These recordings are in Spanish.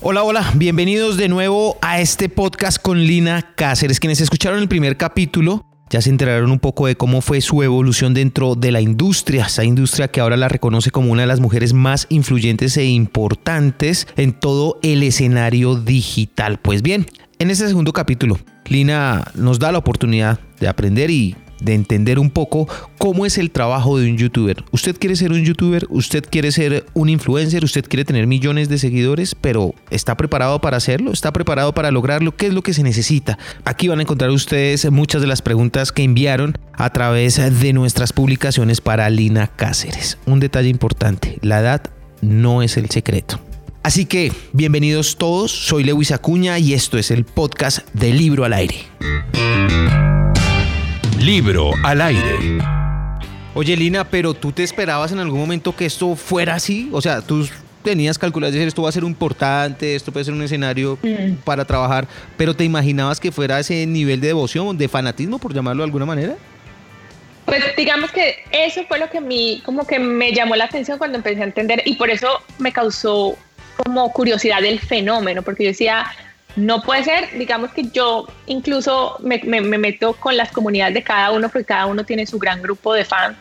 Hola, hola, bienvenidos de nuevo a este podcast con Lina Cáceres. Quienes escucharon el primer capítulo ya se enteraron un poco de cómo fue su evolución dentro de la industria, esa industria que ahora la reconoce como una de las mujeres más influyentes e importantes en todo el escenario digital. Pues bien, en este segundo capítulo, Lina nos da la oportunidad de aprender y de entender un poco cómo es el trabajo de un youtuber. Usted quiere ser un youtuber, usted quiere ser un influencer, usted quiere tener millones de seguidores, pero ¿está preparado para hacerlo? ¿Está preparado para lograrlo? ¿Qué es lo que se necesita? Aquí van a encontrar ustedes muchas de las preguntas que enviaron a través de nuestras publicaciones para Lina Cáceres. Un detalle importante, la edad no es el secreto. Así que, bienvenidos todos, soy Lewis Acuña y esto es el podcast de Libro al Aire. Libro al aire. Oye, Lina, pero tú te esperabas en algún momento que esto fuera así? O sea, tú tenías calculado decir esto va a ser importante, esto puede ser un escenario mm. para trabajar, pero ¿te imaginabas que fuera ese nivel de devoción, de fanatismo, por llamarlo de alguna manera? Pues digamos que eso fue lo que mí como que me llamó la atención cuando empecé a entender y por eso me causó como curiosidad el fenómeno, porque yo decía, no puede ser, digamos que yo incluso me, meto con las comunidades de cada uno, porque cada uno tiene su gran grupo de fans,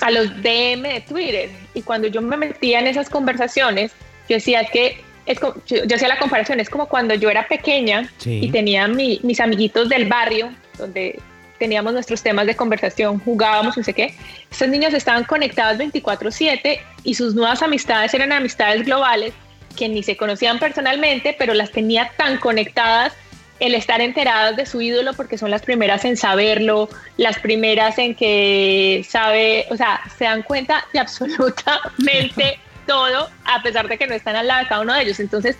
a los DM de Twitter. Y cuando yo me metía en esas conversaciones, yo decía que, es yo, hacía la comparación, es como cuando yo era pequeña y tenía mis amiguitos del barrio, donde teníamos nuestros temas de conversación, jugábamos, no sé qué. Estos niños estaban conectados 24/7 y sus nuevas amistades eran amistades globales que ni se conocían personalmente, pero las tenía tan conectadas el estar enteradas de su ídolo porque son las primeras en saberlo, las primeras en que sabe, o sea, se dan cuenta de absolutamente todo, a pesar de que no están al lado de cada uno de ellos. Entonces,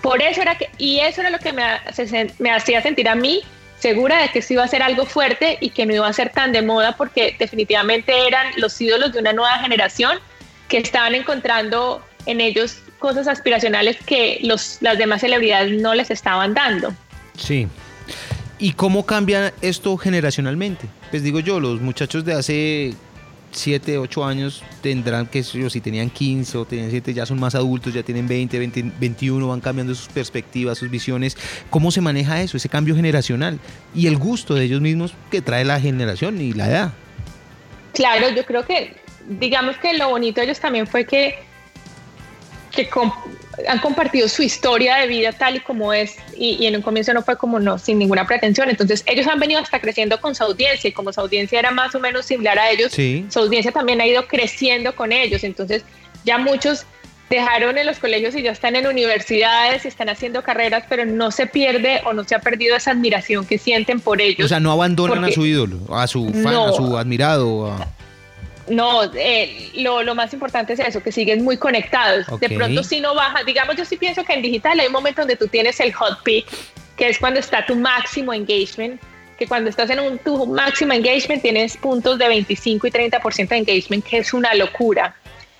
por eso era que, y eso era lo que me, me hacía sentir a mí segura de que esto iba a ser algo fuerte y que no iba a ser tan de moda porque definitivamente eran los ídolos de una nueva generación que estaban encontrando en ellos cosas aspiracionales que los, las demás celebridades no les estaban dando. Sí. ¿Y cómo cambia esto generacionalmente? Pues digo yo, los muchachos de hace 7, 8 años tendrán que, si tenían 15 o tenían 7, ya son más adultos, ya tienen 20, 20, 21, van cambiando sus perspectivas, sus visiones. ¿Cómo se maneja eso, ese cambio generacional? Y el gusto de ellos mismos que trae la generación y la edad. Claro, yo creo que, digamos que lo bonito de ellos también fue que que han compartido su historia de vida tal y como es y, en un comienzo no fue como no, sin ninguna pretensión. Entonces ellos han venido hasta creciendo con su audiencia y como su audiencia era más o menos similar a ellos, su audiencia también ha ido creciendo con ellos. Entonces ya muchos dejaron en los colegios y ya están en universidades y están haciendo carreras, pero no se pierde o no se ha perdido esa admiración que sienten por ellos. O sea, no abandonan a su ídolo, a su fan, a su admirado. A... No, eh, lo, más importante es eso, que siguen muy conectados. De pronto si no baja, digamos, yo sí pienso que en digital hay un momento donde tú tienes el hot peak, que es cuando está tu máximo engagement, que cuando estás en un tu máximo engagement tienes puntos de 25 y 30% de engagement, que es una locura.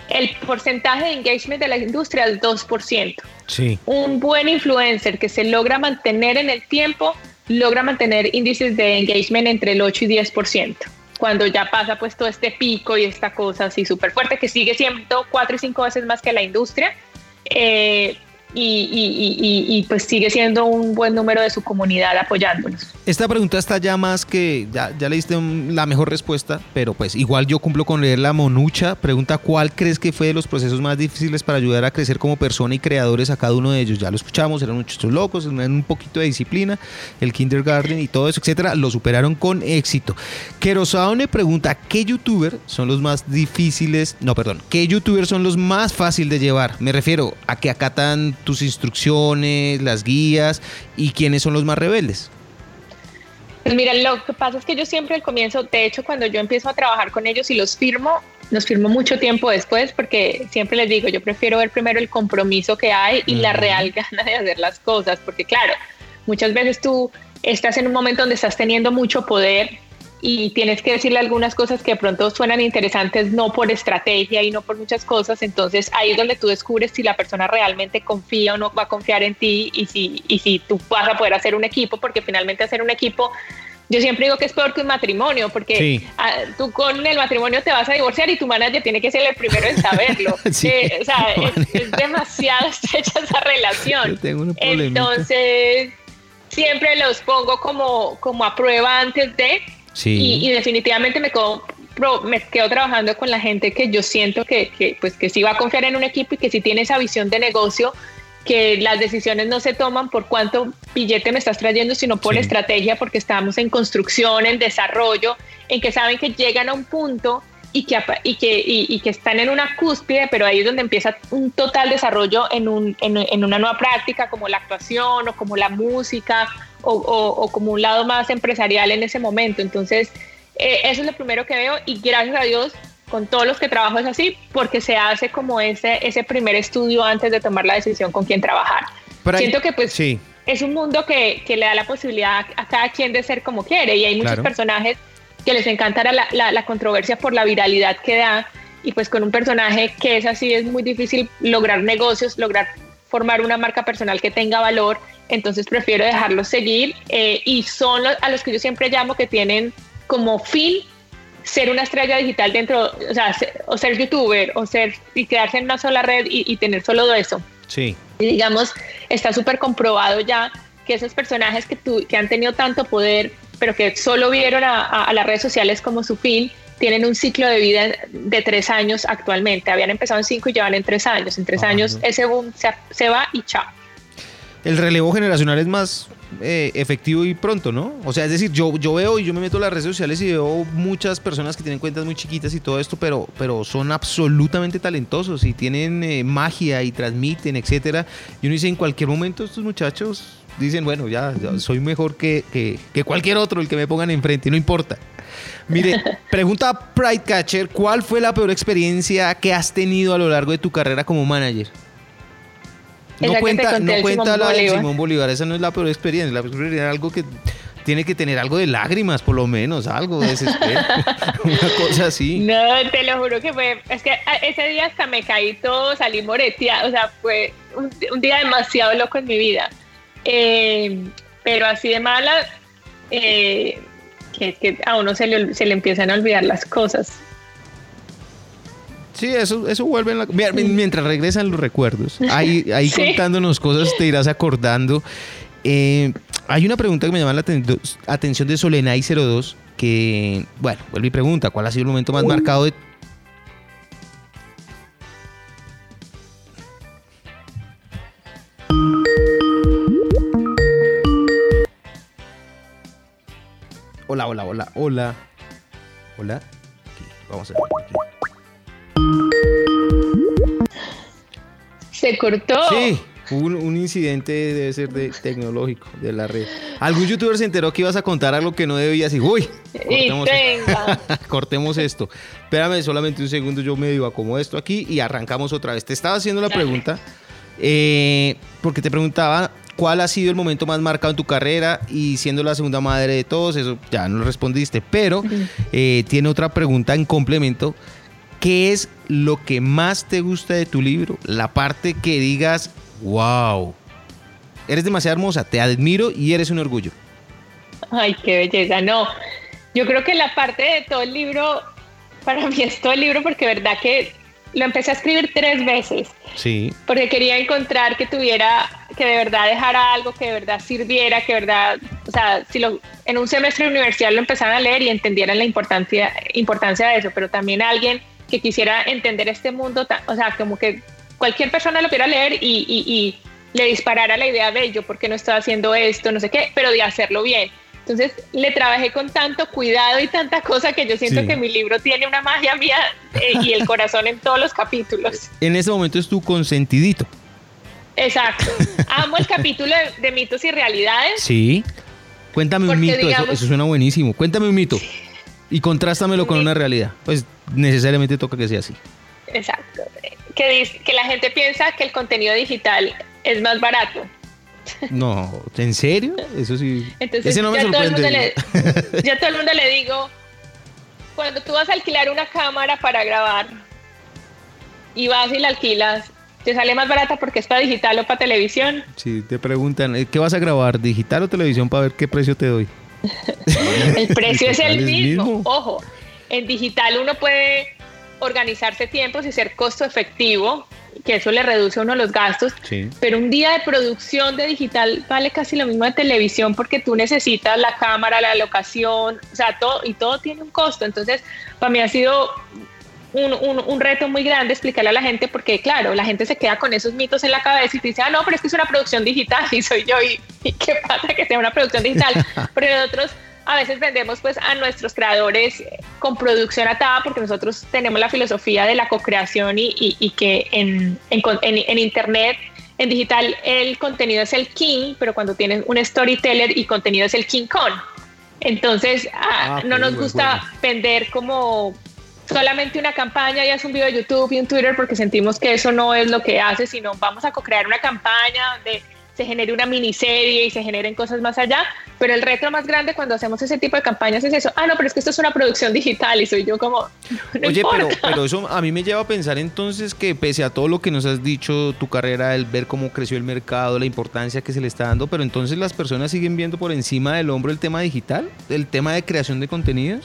El porcentaje de engagement de la industria es 2%. Sí. Un buen influencer que se logra mantener en el tiempo, logra mantener índices de engagement entre el 8 y 10% cuando ya pasa pues todo este pico y esta cosa así súper fuerte que sigue siendo cuatro y cinco veces más que la industria, eh, y, pues sigue siendo un buen número de su comunidad apoyándonos. Esta pregunta está ya más que, ya, ya le diste la mejor respuesta, pero pues igual yo cumplo con leer la monucha. Pregunta, ¿cuál crees que fue de los procesos más difíciles para ayudar a crecer como persona y creadores a cada uno de ellos? Ya lo escuchamos, eran muchos locos, tenían un poquito de disciplina, el kindergarten y todo eso, etcétera, lo superaron con éxito. Kerosaone pregunta, ¿qué youtuber son los más difíciles? No, perdón, ¿qué youtubers son los más fáciles de llevar? Me refiero a que acatan tus instrucciones, las guías y quiénes son los más rebeldes? Pues mira, lo que pasa es que yo siempre al comienzo, de hecho cuando yo empiezo a trabajar con ellos y los firmo, los firmo mucho tiempo después porque siempre les digo, yo prefiero ver primero el compromiso que hay y la real gana de hacer las cosas, porque claro, muchas veces tú estás en un momento donde estás teniendo mucho poder y tienes que decirle algunas cosas que de pronto suenan interesantes no por estrategia y no por muchas cosas, entonces ahí es donde tú descubres si la persona realmente confía o no va a confiar en ti y si, y si tú vas a poder hacer un equipo, porque finalmente hacer un equipo yo siempre digo que es peor que un matrimonio, porque tú con el matrimonio te vas a divorciar y tu manager tiene que ser el primero en saberlo. Eh, o sea, es, demasiado estrecha esa relación. Entonces, siempre los pongo como, como a prueba antes de, y, definitivamente me quedo, me quedo trabajando con la gente que yo siento que, que, pues, que sí va a confiar en un equipo y que sí tiene esa visión de negocio que las decisiones no se toman por cuánto billete me estás trayendo, sino por estrategia, porque estamos en construcción, en desarrollo, en que saben que llegan a un punto y que, y que, y, que están en una cúspide, pero ahí es donde empieza un total desarrollo en, un, en, una nueva práctica, como la actuación o como la música o, o, como un lado más empresarial en ese momento. Entonces, eh, eso es lo primero que veo y gracias a Dios con todos los que trabajo es así, porque se hace como ese, ese primer estudio antes de tomar la decisión con quién trabajar. Siento que pues sí. es un mundo que, que, le da la posibilidad a cada quien de ser como quiere y hay muchos personajes que les encantará la, la, controversia por la viralidad que da y pues con un personaje que es así es muy difícil lograr negocios, lograr formar una marca personal que tenga valor, entonces prefiero dejarlos seguir eh, y son a los que yo siempre llamo que tienen como fin ser una estrella digital dentro, o sea, ser, o ser youtuber, o ser y quedarse en una sola red y, tener solo eso. Sí. Y digamos, está súper comprobado ya que esos personajes que, que han tenido tanto poder, pero que solo vieron a, las redes sociales como su fin, tienen un ciclo de vida de tres años actualmente. Habían empezado en cinco y llevan en tres años. En tres años ese boom se, se va y chao. El relevo generacional es más eh, efectivo y pronto, ¿no? O sea, es decir, yo, yo veo y yo me meto en las redes sociales y veo muchas personas que tienen cuentas muy chiquitas y todo esto, pero, pero son absolutamente talentosos y tienen eh, magia y transmiten, etcétera. Y uno dice, en cualquier momento estos muchachos dicen, bueno, ya, soy mejor que, que, cualquier otro, el que me pongan enfrente, no importa. Mire, pregunta Pride Catcher, ¿cuál fue la peor experiencia que has tenido a lo largo de tu carrera como manager? No cuenta, no cuenta la de Simón Bolívar, esa no es la peor experiencia, la peor experiencia es algo que tiene que tener algo de lágrimas, por lo menos, algo de desespero, una cosa así. No, te lo juro que fue, es que ese día hasta me caí todo, salí moreteada, o sea, fue un, día demasiado loco en mi vida. Eh, pero así de mala, eh, que, que, a uno se le, se le empiezan a olvidar las cosas. Sí, eso, eso vuelve en la... Mientras regresan los recuerdos, ahí, ahí contándonos cosas te irás acordando. Eh, hay una pregunta que me llama la atención de Solenay02, que, bueno, vuelve y pregunta, ¿cuál ha sido el momento más marcado de... Hola, hola, hola, hola. Hola. vamos a ver. Se cortó. Sí, un, un, incidente debe ser de tecnológico de la red. Algún youtuber se enteró que ibas a contar algo que no debías y uy, cortemos, cortemos esto. Espérame solamente un segundo, yo me digo como esto aquí y arrancamos otra vez. Te estaba haciendo la pregunta eh, porque te preguntaba cuál ha sido el momento más marcado en tu carrera y siendo la segunda madre de todos, eso ya no lo respondiste, pero eh, tiene otra pregunta en complemento ¿Qué es lo que más te gusta de tu libro? La parte que digas, wow, eres demasiado hermosa, te admiro y eres un orgullo. Ay, qué belleza. No, yo creo que la parte de todo el libro, para mí es todo el libro porque verdad que lo empecé a escribir tres veces. Sí. Porque quería encontrar que tuviera, que de verdad dejara algo, que de verdad sirviera, que de verdad, o sea, si lo, en un semestre de universidad lo empezaran a leer y entendieran la importancia, importancia de eso, pero también alguien que quisiera entender este mundo, o sea, como que cualquier persona lo quiera leer y, le disparara la idea de ello, porque no estoy haciendo esto, no sé qué, pero de hacerlo bien. Entonces le trabajé con tanto cuidado y tanta cosa que yo siento que mi libro tiene una magia mía eh, y el corazón en todos los capítulos. En ese momento es tu consentidito. Exacto. Amo el capítulo de, mitos y realidades. Sí. Cuéntame un mito, eso, eso, suena buenísimo. Cuéntame un mito y contrástamelo con una realidad. Pues necesariamente toca que sea así. Exacto. Que, dice, que la gente piensa que el contenido digital es más barato. No, ¿en serio? Eso sí. Entonces, Ese no me sorprende. yo a todo el mundo le digo, cuando tú vas a alquilar una cámara para grabar y vas y la alquilas, ¿te sale más barata porque es para digital o para televisión? Sí, te preguntan, ¿qué vas a grabar? ¿Digital o televisión para ver qué precio te doy? el precio es el mismo. Ojo, en digital uno puede organizarse tiempos y ser costo efectivo, que eso le reduce a uno los gastos, pero un día de producción de digital vale casi lo mismo de televisión porque tú necesitas la cámara, la locación, o sea, todo, y todo tiene un costo. Entonces, para mí ha sido un, reto muy grande explicarle a la gente porque, claro, la gente se queda con esos mitos en la cabeza y te dice, ah, no, pero es que es una producción digital y soy yo y, y qué pasa que sea una producción digital. pero nosotros a veces vendemos pues a nuestros creadores con producción atada porque nosotros tenemos la filosofía de la co-creación y, y, que en, en, en, internet, en digital, el contenido es el king, pero cuando tienes un storyteller y contenido es el king con. Entonces, ah, ah, no nos gusta vender como solamente una campaña y hace un video de YouTube y un Twitter porque sentimos que eso no es lo que hace, sino vamos a co-crear una campaña de se genere una miniserie y se generen cosas más allá, pero el reto más grande cuando hacemos ese tipo de campañas es eso, ah, no, pero es que esto es una producción digital y soy yo como... Oye, pero, pero eso a mí me lleva a pensar entonces que pese a todo lo que nos has dicho, tu carrera, el ver cómo creció el mercado, la importancia que se le está dando, pero entonces las personas siguen viendo por encima del hombro el tema digital, el tema de creación de contenidos.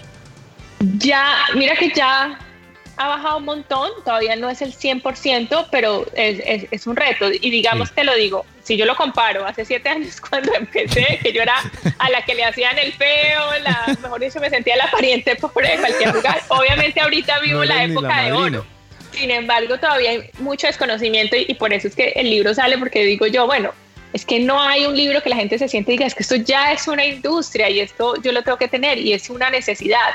Ya, mira que ya ha bajado un montón, todavía no es el 100%, pero es, es, un reto. Y digamos, te lo digo, si yo lo comparo, hace siete años cuando empecé, que yo era a la que le hacían el feo, la, mejor dicho, me sentía la pariente pobre de cualquier lugar. Obviamente ahorita vivo la época de oro. Sin embargo, todavía hay mucho desconocimiento y, y por eso es que el libro sale, porque digo yo, bueno, es que no hay un libro que la gente se siente y diga, es que esto ya es una industria y esto yo lo tengo que tener y es una necesidad.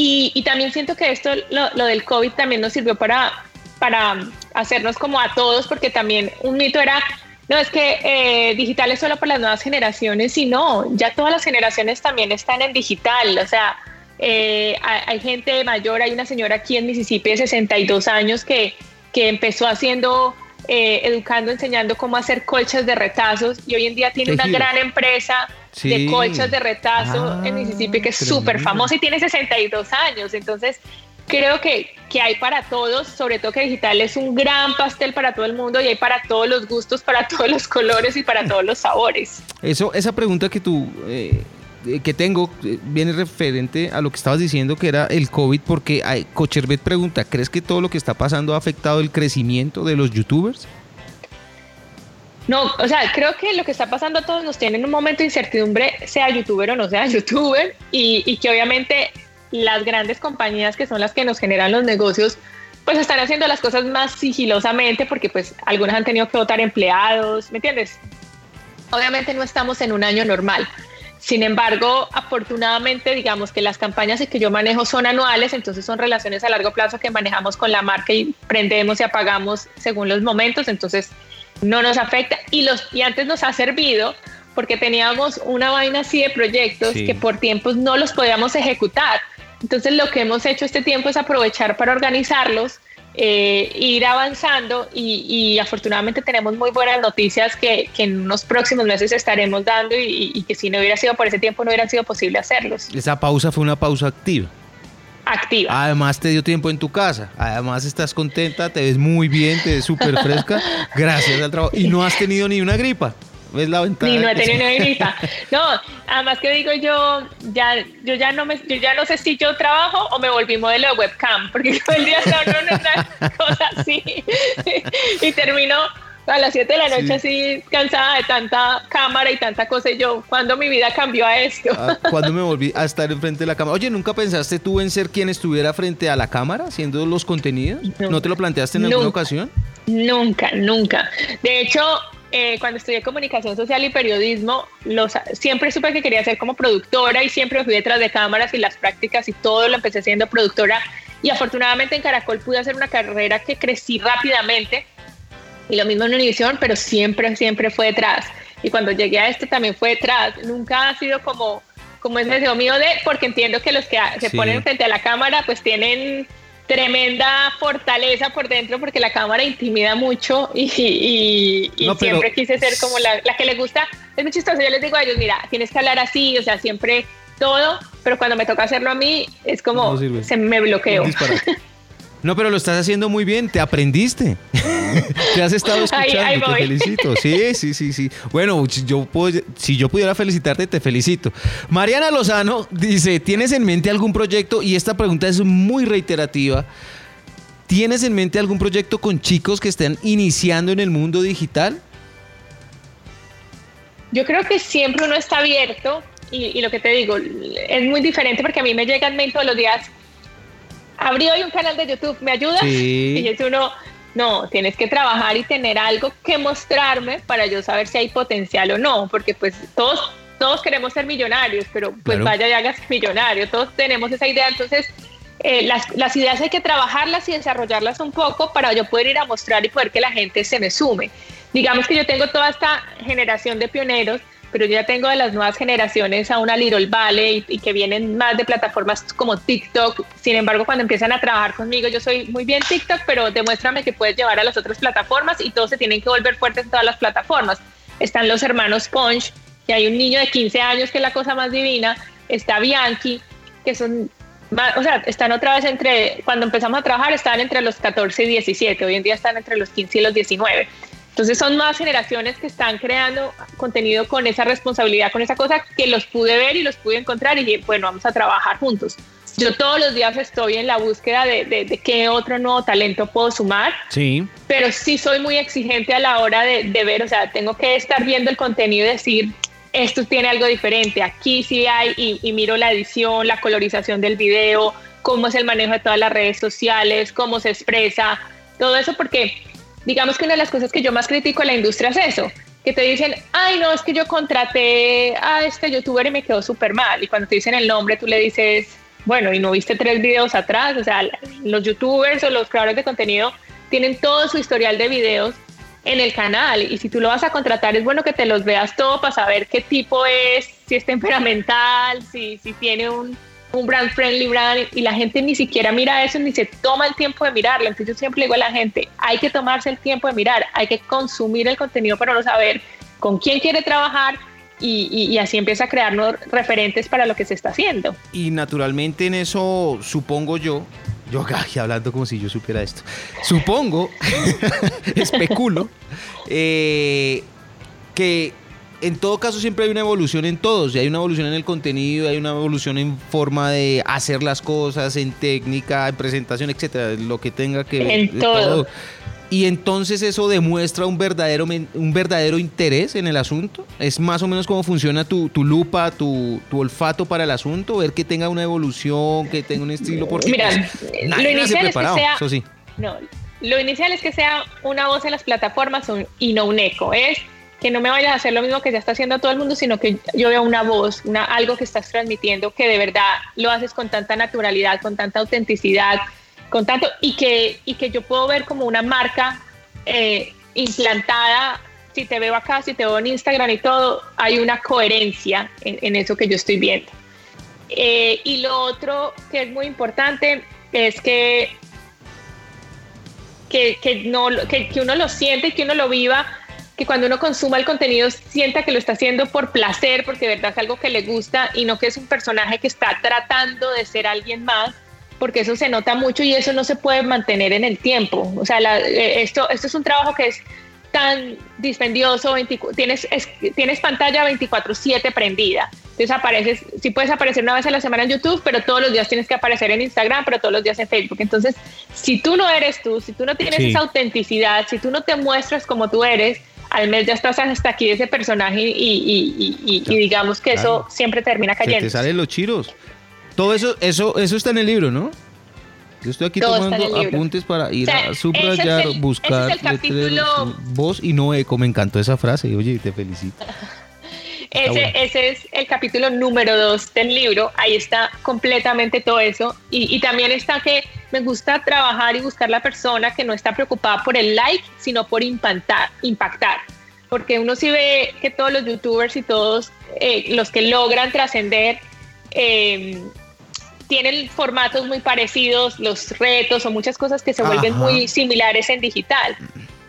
Y, también siento que esto, lo, del COVID también nos sirvió para, para hacernos como a todos, porque también un mito era, no, es que eh, digital es solo para las nuevas generaciones, y no, ya todas las generaciones también están en digital, o sea, eh, hay, gente mayor, hay una señora aquí en Mississippi de 62 años que, que empezó haciendo eh, educando, enseñando cómo hacer colchas de retazos y hoy en día tiene una gran empresa de colchas de retazo en Mississippi que es súper famosa y tiene 62 años. Entonces, creo que, que hay para todos, sobre todo que digital es un gran pastel para todo el mundo y hay para todos los gustos, para todos los colores y para todos los sabores. Eso, esa pregunta que tú eh, que tengo eh, viene referente a lo que estabas diciendo que era el COVID, porque Cocherbet pregunta, ¿crees que todo lo que está pasando ha afectado el crecimiento de los youtubers? No, o sea, creo que lo que está pasando a todos nos tiene en un momento de incertidumbre, sea youtuber o no sea youtuber, y, y que obviamente las grandes compañías que son las que nos generan los negocios, pues están haciendo las cosas más sigilosamente porque pues algunas han tenido que votar empleados, ¿me entiendes? Obviamente no estamos en un año normal, sin embargo, afortunadamente, digamos que las campañas que yo manejo son anuales, entonces son relaciones a largo plazo que manejamos con la marca y prendemos y apagamos según los momentos, entonces no nos afecta. Y, los, y antes nos ha servido porque teníamos una vaina así de proyectos que por tiempos no los podíamos ejecutar. Entonces lo que hemos hecho este tiempo es aprovechar para organizarlos eh, ir avanzando y, afortunadamente tenemos muy buenas noticias que, en unos próximos meses estaremos dando y, que si no hubiera sido por ese tiempo no hubiera sido posible hacerlos. Esa pausa fue una pausa activa. Activa. Además te dio tiempo en tu casa, además estás contenta, te ves muy bien, te ves súper fresca, gracias al trabajo y no has tenido ni una gripa. ¿Ves la ventana? Ni no he tenido una gripa. No, además que digo yo, ya, yo ya no me, yo ya no sé si yo trabajo o me volví modelo de webcam, porque todo el día estaba en una cosa así y termino a las 7 de la noche así cansada de tanta cámara y tanta cosa y yo, ¿cuándo mi vida cambió a esto? Ah, ¿Cuándo me volví a estar enfrente de la cámara? Oye, ¿nunca pensaste tú en ser quien estuviera frente a la cámara haciendo los contenidos? ¿No, te lo planteaste en alguna ocasión? Nunca, nunca. De hecho, eh, cuando estudié comunicación social y periodismo, los, siempre supe que quería ser como productora y siempre fui detrás de cámaras y las prácticas y todo lo empecé siendo productora. Y afortunadamente en Caracol pude hacer una carrera que crecí rápidamente y lo mismo en Univision, pero siempre, siempre fue detrás. Y cuando llegué a esto también fue detrás. Nunca ha sido como, como ese deseo mío de, porque entiendo que los que se ponen frente a la cámara pues tienen tremenda fortaleza por dentro porque la cámara intimida mucho y, siempre quise ser como la, que le gusta. Es muy chistoso, yo les digo a ellos, mira, tienes que hablar así, o sea, siempre todo, pero cuando me toca hacerlo a mí es como se me bloqueo. No, pero lo estás haciendo muy bien, te aprendiste. te has estado escuchando, te felicito. Sí, sí, sí, sí. Bueno, si yo, puedo, si yo pudiera felicitarte, te felicito. Mariana Lozano dice, ¿tienes en mente algún proyecto? Y esta pregunta es muy reiterativa. ¿Tienes en mente algún proyecto con chicos que estén iniciando en el mundo digital? Yo creo que siempre uno está abierto y, lo que te digo, es muy diferente porque a mí me llegan mail todos los días. Abrí hoy un canal de YouTube, ¿me ayudas? Y es uno, no, tienes que trabajar y tener algo que mostrarme para yo saber si hay potencial o no, porque pues todos, todos queremos ser millonarios, pero pues vaya y hagas millonario, todos tenemos esa idea, entonces eh, las, las, ideas hay que trabajarlas y desarrollarlas un poco para yo poder ir a mostrar y poder que la gente se me sume. Digamos que yo tengo toda esta generación de pioneros pero yo ya tengo de las nuevas generaciones a una Little Valley y, que vienen más de plataformas como TikTok. Sin embargo, cuando empiezan a trabajar conmigo, yo soy muy bien TikTok, pero demuéstrame que puedes llevar a las otras plataformas y todos se tienen que volver fuertes en todas las plataformas. Están los hermanos Punch, que hay un niño de 15 años que es la cosa más divina. Está Bianchi, que son o sea, están otra vez entre, cuando empezamos a trabajar estaban entre los 14 y 17, hoy en día están entre los 15 y los 19. Entonces son nuevas generaciones que están creando contenido con esa responsabilidad, con esa cosa que los pude ver y los pude encontrar y dije, bueno, vamos a trabajar juntos. Yo todos los días estoy en la búsqueda de, de, qué otro nuevo talento puedo sumar. Sí. Pero sí soy muy exigente a la hora de, de ver, o sea, tengo que estar viendo el contenido y decir, esto tiene algo diferente, aquí sí hay, y, y, miro la edición, la colorización del video, cómo es el manejo de todas las redes sociales, cómo se expresa, todo eso, porque digamos que una de las cosas que yo más critico a la industria es eso, que te dicen, ay, no, es que yo contraté a este youtuber y me quedó súper mal. Y cuando te dicen el nombre, tú le dices, bueno, y no viste tres videos atrás, o sea, los youtubers o los creadores de contenido tienen todo su historial de videos en el canal y si tú lo vas a contratar es bueno que te los veas todo para saber qué tipo es, si es temperamental, si, si tiene un, un brand friendly brand y la gente ni siquiera mira eso ni se toma el tiempo de mirarlo. Entonces yo siempre digo a la gente, hay que tomarse el tiempo de mirar, hay que consumir el contenido para no saber con quién quiere trabajar y, así empieza a crearnos referentes para lo que se está haciendo. Y naturalmente en eso supongo yo, yo acá hablando como si yo supiera esto, supongo, especulo, eh, que en todo caso siempre hay una evolución en todos, y hay una evolución en el contenido, hay una evolución en forma de hacer las cosas, en técnica, en presentación, etcétera, lo que tenga que ver. En todo. Y entonces eso demuestra un verdadero, un verdadero interés en el asunto. Es más o menos cómo funciona tu, lupa, tu, olfato para el asunto, ver que tenga una evolución, que tenga un estilo. Porque Mira, pues, lo inicial es que sea, eso sí. No, lo inicial es que sea una voz en las plataformas y no un eco. Es que no me vayas a hacer lo mismo que ya está haciendo todo el mundo, sino que yo vea una voz, una, algo que estás transmitiendo que de verdad lo haces con tanta naturalidad, con tanta autenticidad, con tanto, y que, y que yo puedo ver como una marca eh, implantada. Si te veo acá, si te veo en Instagram y todo, hay una coherencia en, eso que yo estoy viendo. Eh, y lo otro que es muy importante es que, que, que uno lo siente y que uno lo viva que cuando uno consuma el contenido sienta que lo está haciendo por placer, porque de verdad es algo que le gusta y no que es un personaje que está tratando de ser alguien más, porque eso se nota mucho y eso no se puede mantener en el tiempo. O sea, eh, esto, esto es un trabajo que es tan dispendioso, tienes, tienes pantalla 24/7 prendida. Entonces apareces, sí puedes aparecer una vez a la semana en YouTube, pero todos los días tienes que aparecer en Instagram, pero todos los días en Facebook. Entonces, si tú no eres tú, si tú no tienes esa autenticidad, si tú no te muestras como tú eres, al mes ya estás hasta aquí de ese personaje y, digamos que eso siempre termina cayendo. Se te salen los chiros. Todo eso, eso, eso está en el libro, ¿no? Yo estoy aquí tomando apuntes para ir a subrayar, buscar voz y no eco. Me encantó esa frase. Oye, te felicito. Ese, ese, es el capítulo número dos del libro. Ahí está completamente todo eso. Y, y, también está que me gusta trabajar y buscar la persona que no está preocupada por el like, sino por impactar. impactar. Porque uno sí ve que todos los youtubers y todos eh, los que logran trascender eh, tienen formatos muy parecidos, los retos o muchas cosas que se vuelven muy similares en digital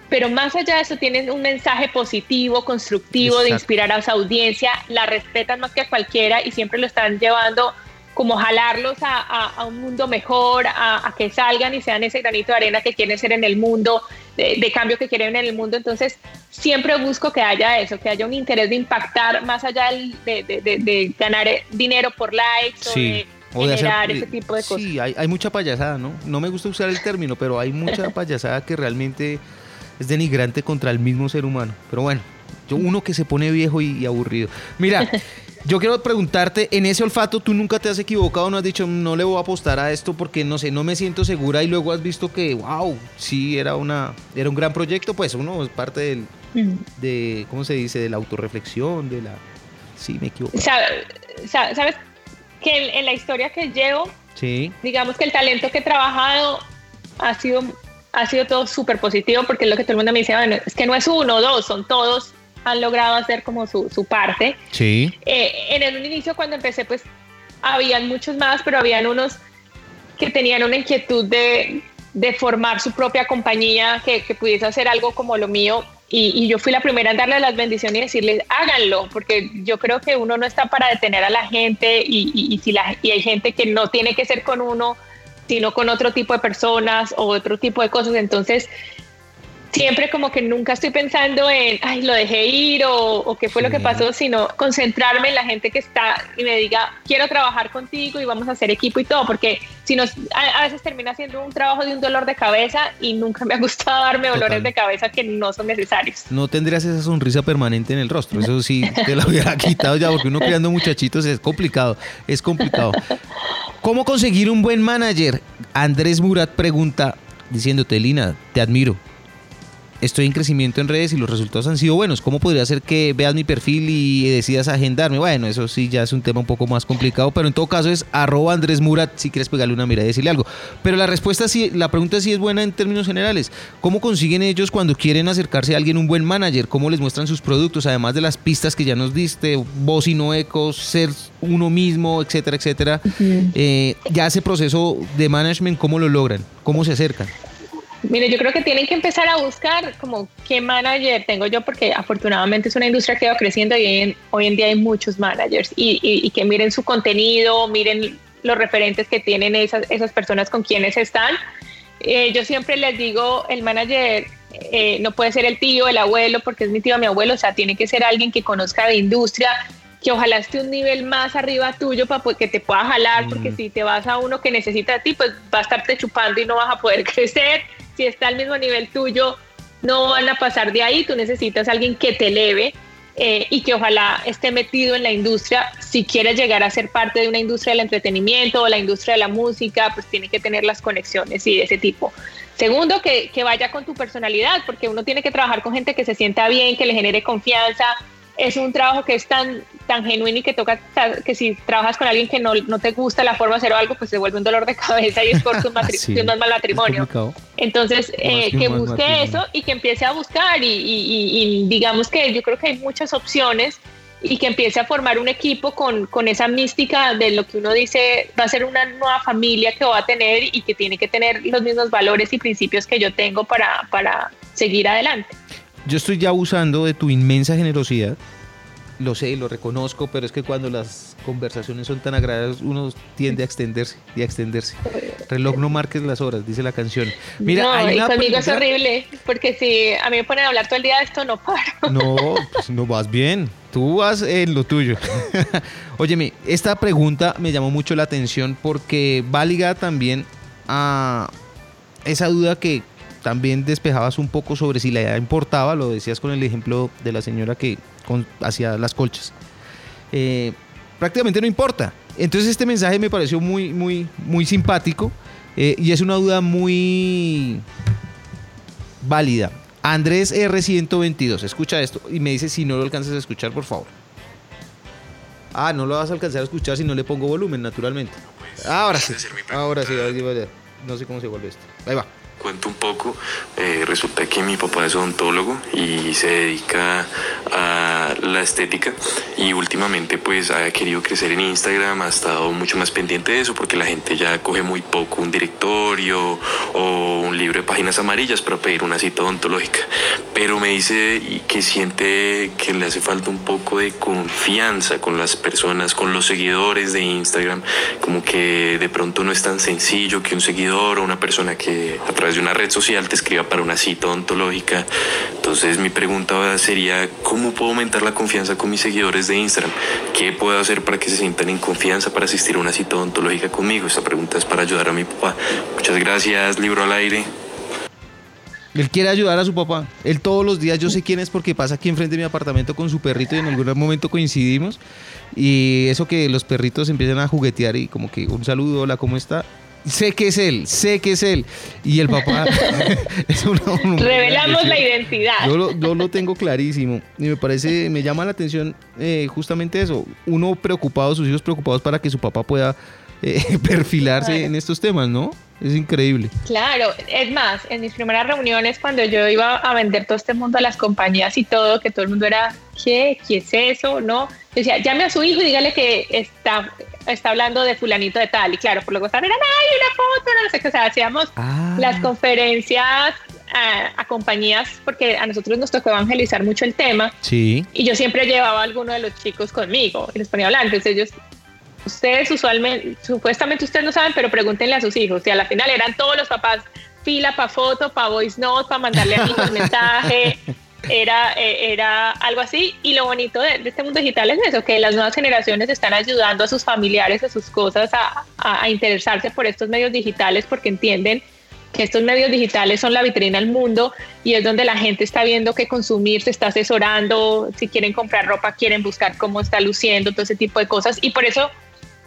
pero más allá de eso tienen un mensaje positivo, constructivo, de inspirar a su audiencia, la respetan más que a cualquiera y siempre lo están llevando como jalarlos a, un mundo mejor, a, que salgan y sean ese granito de arena que quieren ser en el mundo, de, cambio que quieren en el mundo. Entonces, siempre busco que haya eso, que haya un interés de impactar más allá de, ganar dinero por likes o de generar ese tipo de cosas. Sí, hay, hay mucha payasada, ¿no? No me gusta usar el término, pero hay mucha payasada que realmente es denigrante contra el mismo ser humano. Pero bueno, yo uno que se pone viejo y aburrido. Mira, Yo quiero preguntarte, en ese olfato, ¿tú nunca te has equivocado? ¿No has dicho, no le voy a apostar a esto porque, no sé, no me siento segura y luego has visto que, wow, sí, era, una, era un gran proyecto? Pues uno es parte del, de, ¿cómo se dice? De la autorreflexión, de la... Sí, me equivoco. ¿Sabes, que en, la historia que llevo, sí. digamos que el talento que he trabajado ha sido, ha sido todo súper positivo porque es lo que todo el mundo me dice, bueno, es que no es uno o dos, son todos han logrado hacer como su, su parte. Sí. Eh, en el inicio cuando empecé pues habían muchos más, pero habían unos que tenían una inquietud de, de formar su propia compañía, que, que, pudiese hacer algo como lo mío. Y, y, yo fui la primera en darle las bendiciones y decirles, háganlo, porque yo creo que uno no está para detener a la gente y, y, si la, y hay gente que no tiene que ser con uno, sino con otro tipo de personas o otro tipo de cosas. Entonces, siempre como que nunca estoy pensando en, ay, lo dejé ir o, qué fue lo que pasó, sino concentrarme en la gente que está y me diga, quiero trabajar contigo y vamos a hacer equipo y todo, porque si nos, a, veces termina siendo un trabajo de un dolor de cabeza y nunca me ha gustado darme dolores de cabeza que no son necesarios. No tendrías esa sonrisa permanente en el rostro, eso sí, te la hubiera quitado ya, porque uno creando muchachitos es complicado, es complicado. ¿Cómo conseguir un buen manager? Andrés Murat pregunta, diciéndote, Lina, te admiro, estoy en crecimiento en redes y los resultados han sido buenos. ¿Cómo podría ser que veas mi perfil y decidas agendarme? Bueno, eso sí ya es un tema un poco más complicado, pero en todo caso es arroba Andrés Murat si quieres pegarle una mirada y decirle algo. Pero la respuesta sí, la pregunta sí es buena en términos generales. ¿Cómo consiguen ellos cuando quieren acercarse a alguien un buen manager? ¿Cómo les muestran sus productos? Además de las pistas que ya nos diste, voz y no ecos, ser uno mismo, etcétera, etcétera. Eh, ya ese proceso de management, ¿cómo lo logran? ¿Cómo se acercan? Mire, yo creo que tienen que empezar a buscar como qué manager tengo yo, porque afortunadamente es una industria que va creciendo y hoy en día hay muchos managers y, que miren su contenido, miren los referentes que tienen esas, esas personas con quienes están. Eh, yo siempre les digo, el manager eh, no puede ser el tío, el abuelo, porque es mi tío, mi abuelo, o sea, tiene que ser alguien que conozca de industria, que ojalá esté un nivel más arriba tuyo para que te pueda jalar, porque mm. si te vas a uno que necesita a ti, pues va a estarte chupando y no vas a poder crecer si está al mismo nivel tuyo, no van a pasar de ahí, tú necesitas a alguien que te eleve eh, y que ojalá esté metido en la industria. Si quieres llegar a ser parte de una industria del entretenimiento o la industria de la música, pues tiene que tener las conexiones y de ese tipo. Segundo, que, que vaya con tu personalidad, porque uno tiene que trabajar con gente que se sienta bien, que le genere confianza, es un trabajo que es tan, tan genuino y que toca que si trabajas con alguien que no, no te gusta la forma de hacer algo, pues se vuelve un dolor de cabeza y es por tu mal matrimonio. Entonces, eh, que busque eso y que empiece a buscar y, y, digamos que yo creo que hay muchas opciones y que empiece a formar un equipo con, con, esa mística de lo que uno dice va a ser una nueva familia que va a tener y que tiene que tener los mismos valores y principios que yo tengo para, para seguir adelante yo estoy ya abusando de tu inmensa generosidad. Lo sé, lo reconozco, pero es que cuando las conversaciones son tan agradables, uno tiende a extenderse y a extenderse. Reloj no marques las horas, dice la canción. Mira, no, y conmigo es horrible, porque si a mí me ponen a hablar todo el día de esto, no paro. No, pues no vas bien. Tú vas en lo tuyo. Óyeme, esta pregunta me llamó mucho la atención porque va ligada también a esa duda que también despejabas un poco sobre si la idea importaba, lo decías con el ejemplo de la señora que hacía las colchas. Eh, prácticamente no importa. Entonces este mensaje me pareció muy, muy, muy simpático eh, y es una duda muy válida. Andrés R122, escucha esto y me dice si no lo alcanzas a escuchar, por favor. Ah, no lo vas a alcanzar a escuchar si no le pongo volumen, naturalmente. Ahora sí, ahora sí, no sé cómo se vuelve esto. Ahí va cuento un poco, eh, resulta que mi papá es odontólogo y se dedica a la estética y últimamente pues ha querido crecer en Instagram, ha estado mucho más pendiente de eso porque la gente ya coge muy poco un directorio o un libro de páginas amarillas para pedir una cita odontológica. pero me dice que siente que le hace falta un poco de confianza con las personas, con los seguidores de Instagram, como que de pronto no es tan sencillo que un seguidor o una persona que a través de una red social te escriba para una cita ontológica. Entonces mi pregunta sería, ¿cómo puedo aumentar la confianza con mis seguidores de Instagram? ¿Qué puedo hacer para que se sientan en confianza para asistir a una cita ontológica conmigo? Esta pregunta es para ayudar a mi papá. Muchas gracias, libro al aire. Él quiere ayudar a su papá. Él todos los días, yo sé quién es porque pasa aquí enfrente de mi apartamento con su perrito y en algún momento coincidimos. Y eso que los perritos empiezan a juguetear y como que un saludo, hola, ¿cómo está? Sé que es él, sé que es él. Y el papá es Revelamos la identidad. Yo lo, tengo clarísimo. Y me parece, me llama la atención eh, justamente eso. Uno preocupado, sus hijos preocupados para que su papá pueda eh, perfilarse en estos temas, ¿no? Es increíble. Claro, es más, en mis primeras reuniones cuando yo iba a vender todo este mundo a las compañías y todo, que todo el mundo era, ¿qué? ¿Qué es eso? ¿No? Yo decía, llame a su hijo y dígale que está, está hablando de fulanito de tal. Y claro, por lo que eran, ¡ay, una foto! No sé qué, o sea, hacíamos ah. las conferencias a, compañías porque a nosotros nos tocó evangelizar mucho el tema. Sí. Y yo siempre llevaba a alguno de los chicos conmigo y les ponía a hablar. Entonces ellos ustedes usualmente, supuestamente ustedes no saben, pero pregúntenle a sus hijos. Y a la final eran todos los papás fila para foto, para voice note, para mandarle a hijos mensaje. Era, eh, era algo así. Y lo bonito de, este mundo digital es eso, que las nuevas generaciones están ayudando a sus familiares, a sus cosas, a, a interesarse por estos medios digitales porque entienden que estos medios digitales son la vitrina al mundo y es donde la gente está viendo qué consumir, se está asesorando, si quieren comprar ropa, quieren buscar cómo está luciendo, todo ese tipo de cosas. Y por eso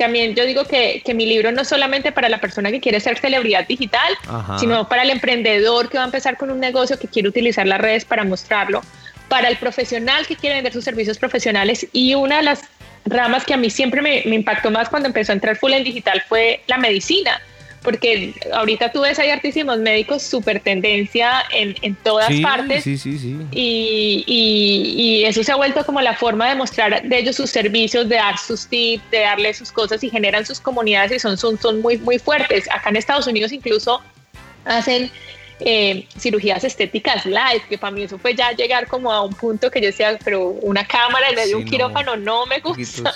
también yo digo que, que, mi libro no es solamente para la persona que quiere ser celebridad digital, sino para el emprendedor que va a empezar con un negocio que quiere utilizar las redes para mostrarlo, para el profesional que quiere vender sus servicios profesionales. Y una de las ramas que a mí siempre me, me impactó más cuando empezó a entrar full en digital fue la medicina porque ahorita tú ves hay artísimos médicos súper tendencia en, en todas partes. Sí, sí, sí. Y, y, y, eso se ha vuelto como la forma de mostrar de ellos sus servicios, de dar sus tips, de darle sus cosas y generan sus comunidades y son, son, son muy, muy fuertes. Acá en Estados Unidos incluso hacen eh, cirugías estéticas live, que para mí eso fue ya llegar como a un punto que yo decía, pero una cámara en medio de un quirófano no me gusta.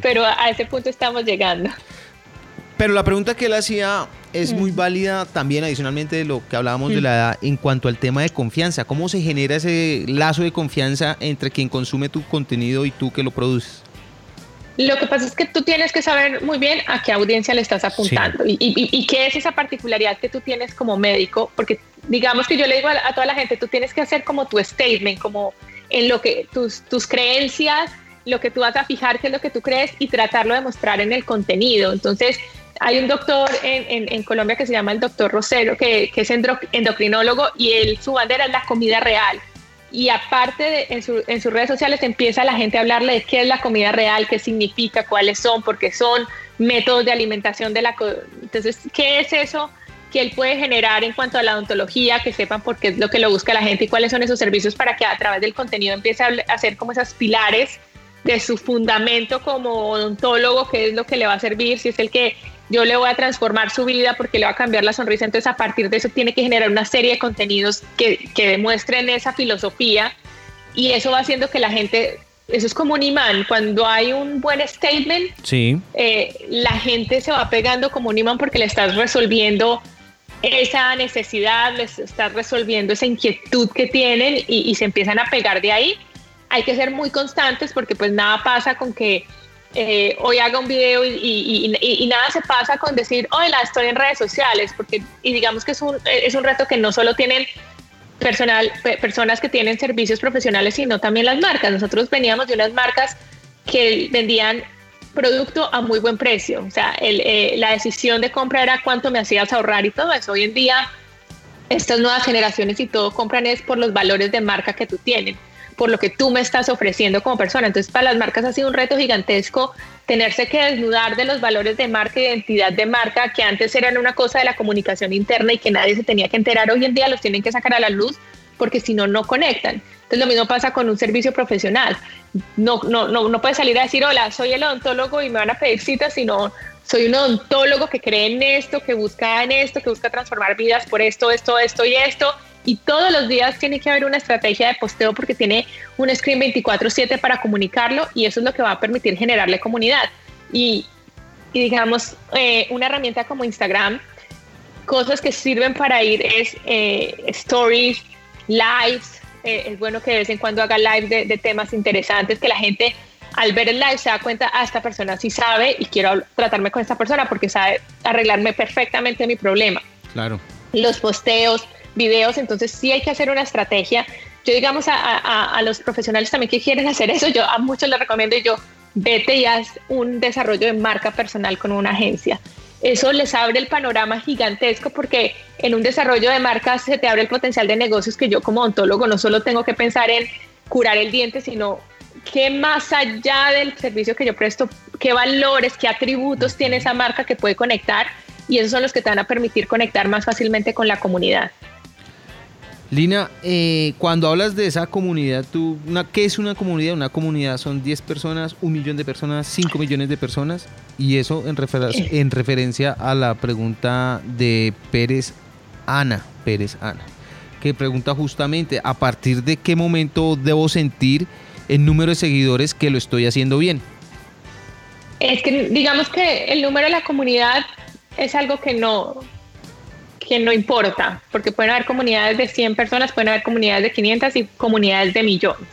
pero a ese punto estamos llegando. Pero la pregunta que él hacía es muy válida también adicionalmente de lo que hablábamos de la edad en cuanto al tema de confianza. ¿Cómo se genera ese lazo de confianza entre quien consume tu contenido y tú que lo produces? Lo que pasa es que tú tienes que saber muy bien a qué audiencia le estás apuntando y, qué es esa particularidad que tú tienes como médico, porque digamos que yo le digo a, toda la gente, tú tienes que hacer como tu statement, como en lo que tus, tus creencias, lo que tú vas a fijar, qué es lo que tú crees y tratarlo de mostrar en el contenido. Entonces, hay un doctor en, Colombia que se llama el doctor Rosero, que, es endocrinólogo y él, su bandera es la comida real. Y aparte de, en, sus redes sociales empieza la gente a hablarle de qué es la comida real, qué significa, cuáles son, porque son métodos de alimentación de la... Entonces, ¿qué es eso que él puede generar en cuanto a la odontología? Que sepan por qué es lo que lo busca la gente y cuáles son esos servicios para que a través del contenido empiece a hacer como esas pilares de su fundamento como odontólogo, qué es lo que le va a servir, si es el que yo le voy a transformar su vida porque le va a cambiar la sonrisa. Entonces, a partir de eso, tiene que generar una serie de contenidos que, que demuestren esa filosofía y eso va haciendo que la gente, eso es como un imán. Cuando hay un buen statement, sí. Eh, la gente se va pegando como un imán porque le estás resolviendo esa necesidad, les estás resolviendo esa inquietud que tienen y, y se empiezan a pegar de ahí. Hay que ser muy constantes porque pues nada pasa con que eh, hoy haga un video y, nada se pasa con decir, hola, estoy en redes sociales, porque y digamos que es un, es un reto que no solo tienen personal, personas que tienen servicios profesionales, sino también las marcas. Nosotros veníamos de unas marcas que vendían producto a muy buen precio, o sea, eh, la decisión de compra era cuánto me hacías ahorrar y todo eso. Hoy en día, estas nuevas generaciones y todo compran es por los valores de marca que tú tienes por lo que tú me estás ofreciendo como persona. Entonces, para las marcas ha sido un reto gigantesco tenerse que desnudar de los valores de marca, identidad de marca, que antes eran una cosa de la comunicación interna y que nadie se tenía que enterar. Hoy en día los tienen que sacar a la luz porque si no, no conectan. Entonces, lo mismo pasa con un servicio profesional. No, no, no, no puedes salir a decir, hola, soy el odontólogo y me van a pedir citas, sino soy un odontólogo que cree en esto, que busca en esto, que busca transformar vidas por esto, esto, esto y esto y todos los días tiene que haber una estrategia de posteo porque tiene un screen 24/7 para comunicarlo y eso es lo que va a permitir generarle comunidad. Y, digamos, eh, una herramienta como Instagram, cosas que sirven para ir es eh, stories, lives, eh, es bueno que de vez en cuando haga lives de, de temas interesantes, que la gente al ver el live se da cuenta, ah, esta persona sí sabe y quiero tratarme con esta persona porque sabe arreglarme perfectamente mi problema. Claro. Los posteos, videos, entonces sí hay que hacer una estrategia. Yo digamos a, los profesionales también que quieren hacer eso, yo a muchos les recomiendo yo, vete y haz un desarrollo de marca personal con una agencia. Eso les abre el panorama gigantesco porque en un desarrollo de marca se te abre el potencial de negocios que yo como ontólogo no solo tengo que pensar en curar el diente, sino qué más allá del servicio que yo presto, qué valores, qué atributos tiene esa marca que puede conectar y esos son los que te van a permitir conectar más fácilmente con la comunidad. Lina, eh, cuando hablas de esa comunidad, tú, ¿qué es una comunidad? Una comunidad son 10 personas, un millón de personas, 5 millones de personas. Y eso en, en referencia a la pregunta de Pérez Ana, Pérez Ana, que pregunta justamente a partir de qué momento debo sentir el número de seguidores que lo estoy haciendo bien? Es que digamos que el número de la comunidad es algo que no, que no importa, porque pueden haber comunidades de 100 personas, pueden haber comunidades de 500 y comunidades de millones.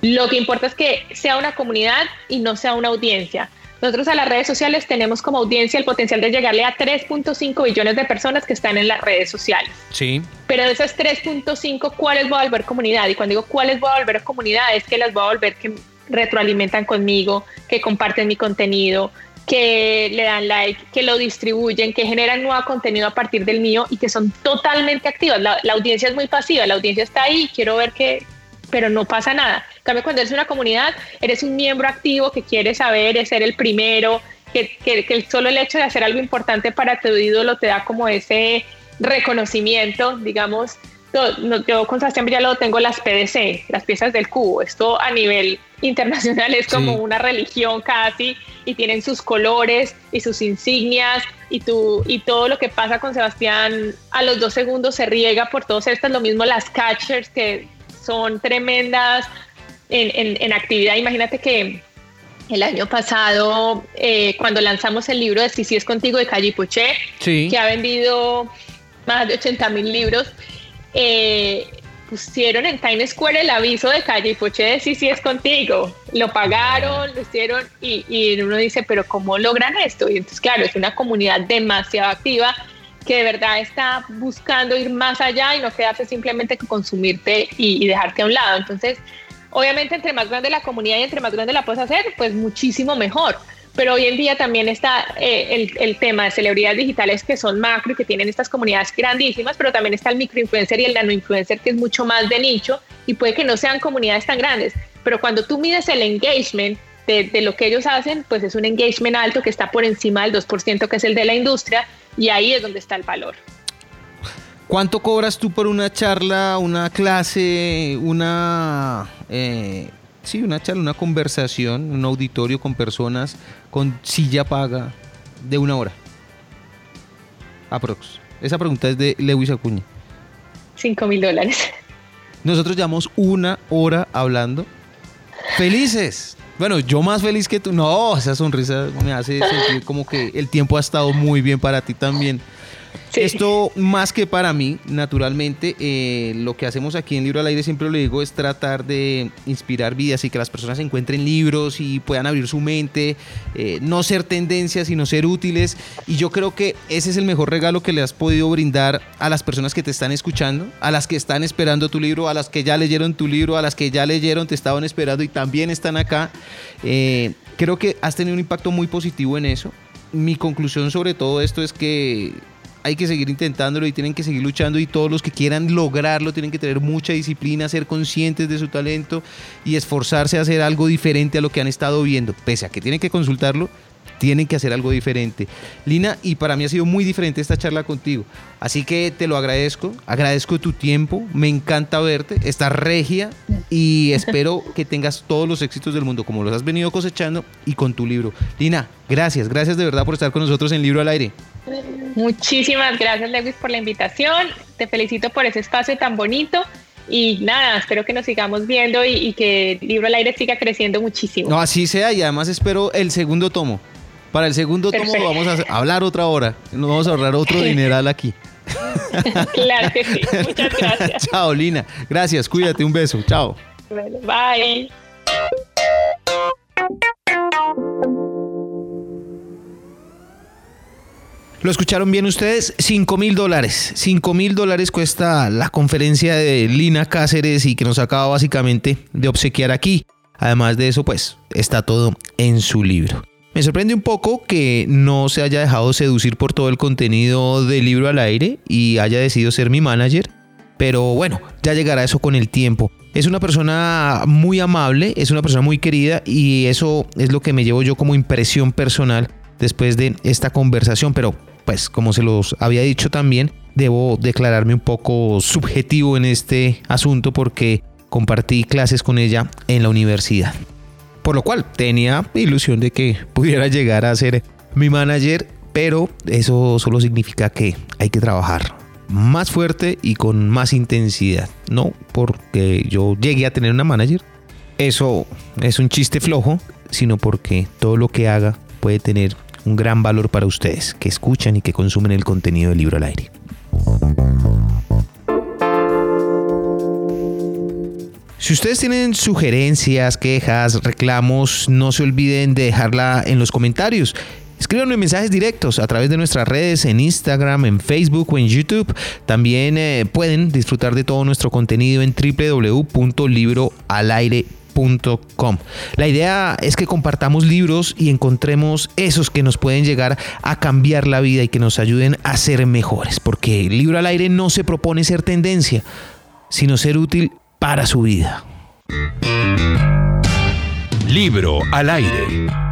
Lo que importa es que sea una comunidad y no sea una audiencia. Nosotros a las redes sociales tenemos como audiencia el potencial de llegarle a 3.5 billones de personas que están en las redes sociales. Sí. Pero de esas 3.5, ¿cuáles voy a volver comunidad? Y cuando digo cuáles voy a volver comunidad, es que las voy a volver que retroalimentan conmigo, que comparten mi contenido, que le dan like, que lo distribuyen, que generan nuevo contenido a partir del mío y que son totalmente activas. La, audiencia es muy pasiva, la audiencia está ahí, quiero ver que, pero no pasa nada. En cambio, cuando eres una comunidad, eres un miembro activo que quiere saber, ser el primero, que, que, solo el hecho de hacer algo importante para tu ídolo te da como ese reconocimiento, digamos. Yo con Sebastián lo tengo las PDC, las piezas del cubo. Esto a nivel internacional es como una religión casi y tienen sus colores y sus insignias y, tu, y todo lo que pasa con Sebastián a los dos segundos se riega por todos estas. Lo mismo las catchers que son tremendas en, actividad. Imagínate que el año pasado, eh, cuando lanzamos el libro de Si, si es contigo de Calle Poché, que ha vendido más de 80 mil libros, eh, pusieron en Times Square el aviso de Calle Poché de Si, si es contigo. Lo pagaron, lo hicieron y, y uno dice, pero ¿cómo logran esto? Y entonces, claro, es una comunidad demasiado activa que de verdad está buscando ir más allá y no quedarse simplemente con consumirte y, dejarte a un lado. Entonces, obviamente, entre más grande la comunidad y entre más grande la puedes hacer, pues muchísimo mejor. Pero hoy en día también está eh, el, tema de celebridades digitales que son macro y que tienen estas comunidades grandísimas, pero también está el microinfluencer y el nanoinfluencer que es mucho más de nicho y puede que no sean comunidades tan grandes. Pero cuando tú mides el engagement de, de, lo que ellos hacen, pues es un engagement alto que está por encima del 2% que es el de la industria y ahí es donde está el valor. ¿Cuánto cobras tú por una charla, una clase, una... Eh, sí, una charla, una conversación, un auditorio con personas con silla paga de una hora? Aprox. Esa pregunta es de Lewis Acuña. 5 mil dólares. Nosotros llevamos una hora hablando. Felices. Bueno, yo más feliz que tú. No, esa sonrisa me hace sentir como que el tiempo ha estado muy bien para ti también. Esto más que para mí, naturalmente, eh, lo que hacemos aquí en Libro al Aire, siempre lo digo, es tratar de inspirar vidas y que las personas encuentren libros y puedan abrir su mente, eh, no ser tendencias, sino ser útiles. Y yo creo que ese es el mejor regalo que le has podido brindar a las personas que te están escuchando, a las que están esperando tu libro, a las que ya leyeron tu libro, a las que ya leyeron, te estaban esperando y también están acá. Eh, creo que has tenido un impacto muy positivo en eso. Mi conclusión sobre todo esto es que hay que seguir intentándolo y tienen que seguir luchando y todos los que quieran lograrlo tienen que tener mucha disciplina, ser conscientes de su talento y esforzarse a hacer algo diferente a lo que han estado viendo. Pese a que tienen que consultarlo, tienen que hacer algo diferente. Lina, y para mí ha sido muy diferente esta charla contigo. Así que te lo agradezco, agradezco tu tiempo, me encanta verte, estás regia y espero que tengas todos los éxitos del mundo como los has venido cosechando y con tu libro. Lina, gracias, gracias de verdad por estar con nosotros en Libro al Aire. Muchísimas gracias, Lewis, por la invitación. te felicito por ese espacio tan bonito y nada, espero que nos sigamos viendo y, que libro al aire siga creciendo muchísimo. No, así sea y además espero el segundo tomo. Para el segundo tomo vamos a hablar otra hora. Nos vamos a ahorrar otro dineral aquí. claro que sí. Muchas gracias. Chao, Lina. Gracias. Cuídate. Un beso. Chao. bye. Lo escucharon bien ustedes, 5 mil dólares. 5 mil dólares cuesta la conferencia de Lina Cáceres y que nos acaba básicamente de obsequiar aquí. Además de eso, pues está todo en su libro. Me sorprende un poco que no se haya dejado seducir por todo el contenido del libro al aire y haya decidido ser mi manager. Pero bueno, ya llegará eso con el tiempo. Es una persona muy amable, es una persona muy querida y eso es lo que me llevo yo como impresión personal después de esta conversación. Pero pues como se los había dicho también, debo declararme un poco subjetivo en este asunto porque compartí clases con ella en la universidad. Por lo cual tenía ilusión de que pudiera llegar a ser mi manager, pero eso solo significa que hay que trabajar más fuerte y con más intensidad. No porque yo llegue a tener una manager, eso es un chiste flojo, sino porque todo lo que haga puede tener un gran valor para ustedes que escuchan y que consumen el contenido del libro al aire. Si ustedes tienen sugerencias, quejas, reclamos, no se olviden de dejarla en los comentarios. Escríbanme mensajes directos a través de nuestras redes en Instagram, en Facebook o en YouTube. También eh, pueden disfrutar de todo nuestro contenido en www.libroalaire.com la idea es que compartamos libros y encontremos esos que nos pueden llegar a cambiar la vida y que nos ayuden a ser mejores, porque el libro al aire no se propone ser tendencia, sino ser útil para su vida. Libro al aire.